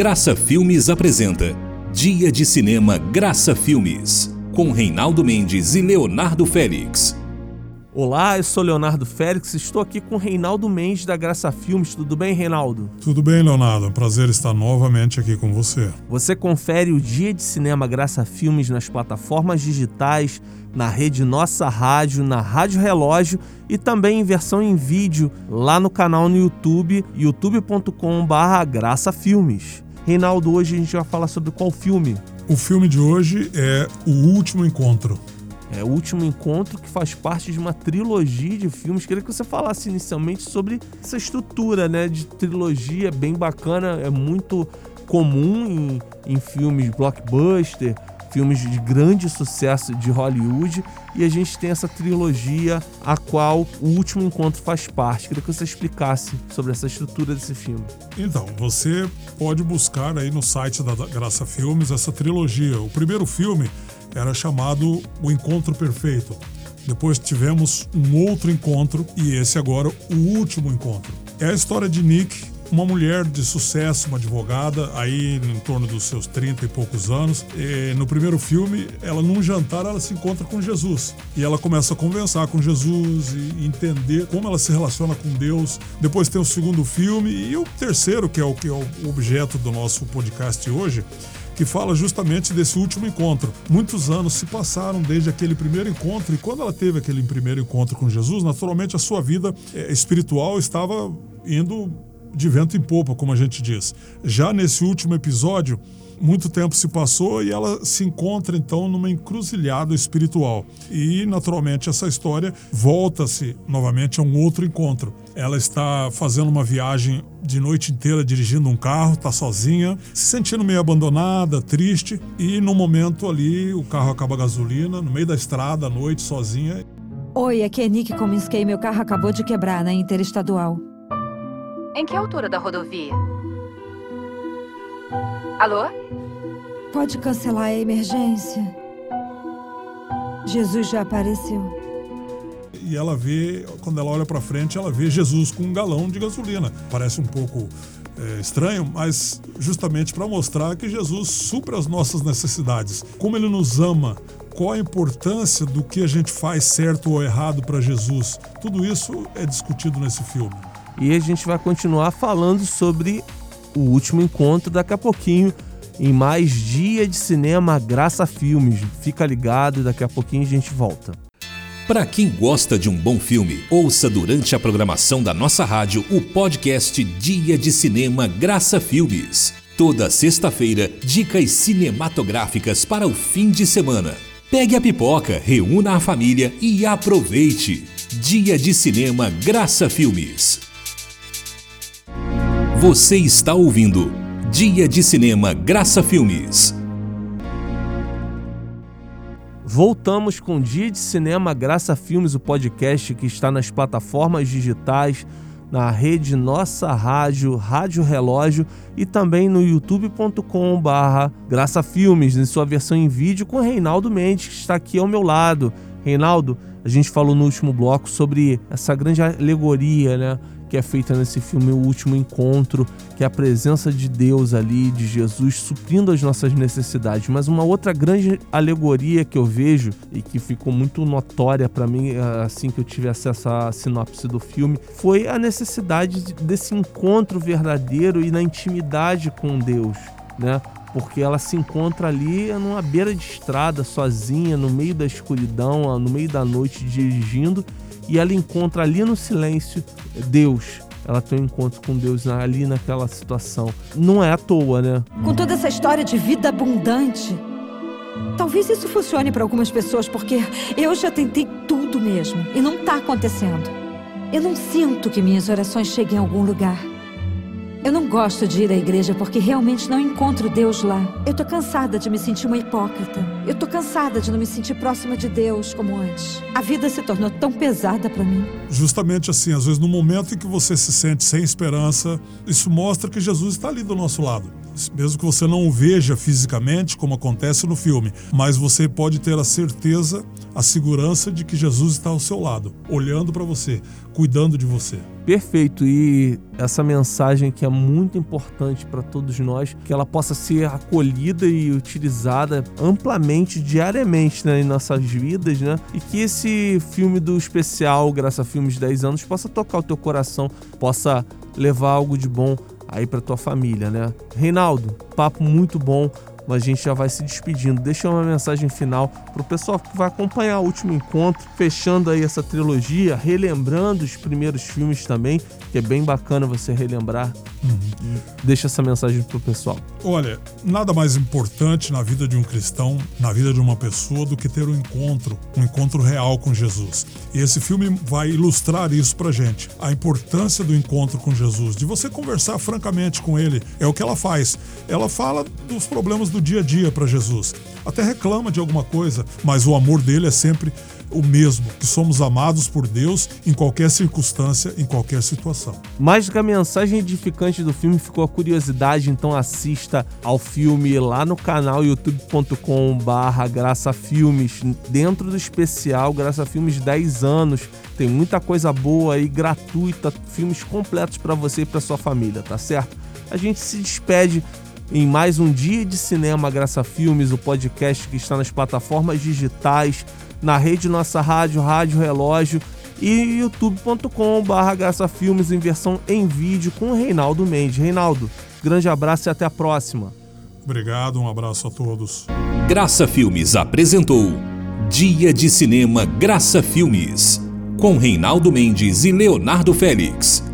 Graça Filmes apresenta Dia de Cinema Graça Filmes, com Reinaldo Mendes e Leonardo Félix. Olá, eu sou Leonardo Félix, estou aqui com Reinaldo Mendes da Graça Filmes. Tudo bem, Reinaldo? Tudo bem, Leonardo. É um prazer estar novamente aqui com você. Você confere o Dia de Cinema Graça Filmes nas plataformas digitais, na rede Nossa Rádio, na Rádio Relógio e também em versão em vídeo lá no canal no YouTube, youtube.com/barra Graça Filmes. Reinaldo, hoje a gente vai falar sobre qual filme? O filme de hoje é O Último Encontro. É o último encontro que faz parte de uma trilogia de filmes. Queria que você falasse inicialmente sobre essa estrutura, né, de trilogia bem bacana, é muito comum em, em filmes blockbuster, filmes de grande sucesso de Hollywood, e a gente tem essa trilogia a qual o último encontro faz parte. Queria que você explicasse sobre essa estrutura desse filme. Então, você pode buscar aí no site da Graça Filmes essa trilogia. O primeiro filme era chamado O Encontro Perfeito. Depois tivemos um outro encontro e esse agora o último encontro. É a história de Nick, uma mulher de sucesso, uma advogada, aí em torno dos seus 30 e poucos anos. E no primeiro filme, ela num jantar, ela se encontra com Jesus. E ela começa a conversar com Jesus e entender como ela se relaciona com Deus. Depois tem o segundo filme e o terceiro, que é o que é o objeto do nosso podcast hoje, que fala justamente desse último encontro. Muitos anos se passaram desde aquele primeiro encontro, e quando ela teve aquele primeiro encontro com Jesus, naturalmente a sua vida eh, espiritual estava indo de vento em popa, como a gente diz. Já nesse último episódio, muito tempo se passou e ela se encontra então numa encruzilhada espiritual. E naturalmente essa história volta-se novamente a um outro encontro. Ela está fazendo uma viagem de noite inteira dirigindo um carro, está sozinha, se sentindo meio abandonada, triste, e no momento ali o carro acaba a gasolina, no meio da estrada, à noite, sozinha. Oi, aqui é Nick Kominski. Meu carro acabou de quebrar na interestadual. Em que altura da rodovia? Alô? Pode cancelar a emergência? Jesus já apareceu. E ela vê, quando ela olha para frente, ela vê Jesus com um galão de gasolina. Parece um pouco é, estranho, mas justamente para mostrar que Jesus supre as nossas necessidades. Como ele nos ama, qual a importância do que a gente faz certo ou errado para Jesus. Tudo isso é discutido nesse filme. E a gente vai continuar falando sobre o último encontro daqui a pouquinho em mais dia de cinema Graça Filmes. Fica ligado, daqui a pouquinho a gente volta. Para quem gosta de um bom filme, ouça durante a programação da nossa rádio o podcast Dia de Cinema Graça Filmes. Toda sexta-feira, dicas cinematográficas para o fim de semana. Pegue a pipoca, reúna a família e aproveite. Dia de Cinema Graça Filmes. Você está ouvindo Dia de Cinema Graça Filmes. Voltamos com Dia de Cinema Graça Filmes, o podcast que está nas plataformas digitais, na rede Nossa Rádio, Rádio Relógio e também no youtube.com/barra Graça Filmes, em sua versão em vídeo, com Reinaldo Mendes, que está aqui ao meu lado. Reinaldo, a gente falou no último bloco sobre essa grande alegoria, né? Que é feita nesse filme O Último Encontro, que é a presença de Deus ali, de Jesus, suprindo as nossas necessidades. Mas uma outra grande alegoria que eu vejo e que ficou muito notória para mim assim que eu tive acesso à sinopse do filme foi a necessidade desse encontro verdadeiro e na intimidade com Deus, né? porque ela se encontra ali numa beira de estrada, sozinha, no meio da escuridão, no meio da noite, dirigindo, e ela encontra ali no silêncio Deus. Ela tem um encontro com Deus ali naquela situação. Não é à toa, né? Com toda essa história de vida abundante, talvez isso funcione para algumas pessoas, porque eu já tentei tudo mesmo e não está acontecendo. Eu não sinto que minhas orações cheguem a algum lugar. Eu não gosto de ir à igreja porque realmente não encontro Deus lá. Eu tô cansada de me sentir uma hipócrita. Eu tô cansada de não me sentir próxima de Deus como antes. A vida se tornou tão pesada para mim. Justamente assim, às vezes no momento em que você se sente sem esperança, isso mostra que Jesus está ali do nosso lado. Mesmo que você não o veja fisicamente, como acontece no filme, mas você pode ter a certeza a segurança de que Jesus está ao seu lado, olhando para você, cuidando de você. Perfeito. E essa mensagem que é muito importante para todos nós, que ela possa ser acolhida e utilizada amplamente, diariamente né, em nossas vidas, né? E que esse filme do especial Graça Filmes 10 anos possa tocar o teu coração, possa levar algo de bom aí para tua família, né? Reinaldo, papo muito bom a gente já vai se despedindo. Deixa uma mensagem final pro pessoal que vai acompanhar o último encontro, fechando aí essa trilogia, relembrando os primeiros filmes também, que é bem bacana você relembrar. Uhum. Deixa essa mensagem pro pessoal. Olha, nada mais importante na vida de um cristão, na vida de uma pessoa, do que ter um encontro, um encontro real com Jesus. E esse filme vai ilustrar isso pra gente. A importância do encontro com Jesus, de você conversar francamente com ele. É o que ela faz. Ela fala dos problemas do dia a dia para Jesus. Até reclama de alguma coisa, mas o amor dele é sempre o mesmo, que somos amados por Deus em qualquer circunstância, em qualquer situação. Mais do que a mensagem edificante do filme ficou a curiosidade, então assista ao filme lá no canal youtube.com barra Graça Filmes, dentro do especial Graça Filmes 10 anos. Tem muita coisa boa aí, gratuita, filmes completos para você e para sua família, tá certo? A gente se despede em mais um dia de cinema Graça Filmes, o podcast que está nas plataformas digitais, na rede Nossa Rádio, Rádio Relógio e youtube.com.br Graça Filmes em versão em vídeo com o Reinaldo Mendes. Reinaldo, grande abraço e até a próxima. Obrigado, um abraço a todos. Graça Filmes apresentou Dia de Cinema Graça Filmes com Reinaldo Mendes e Leonardo Félix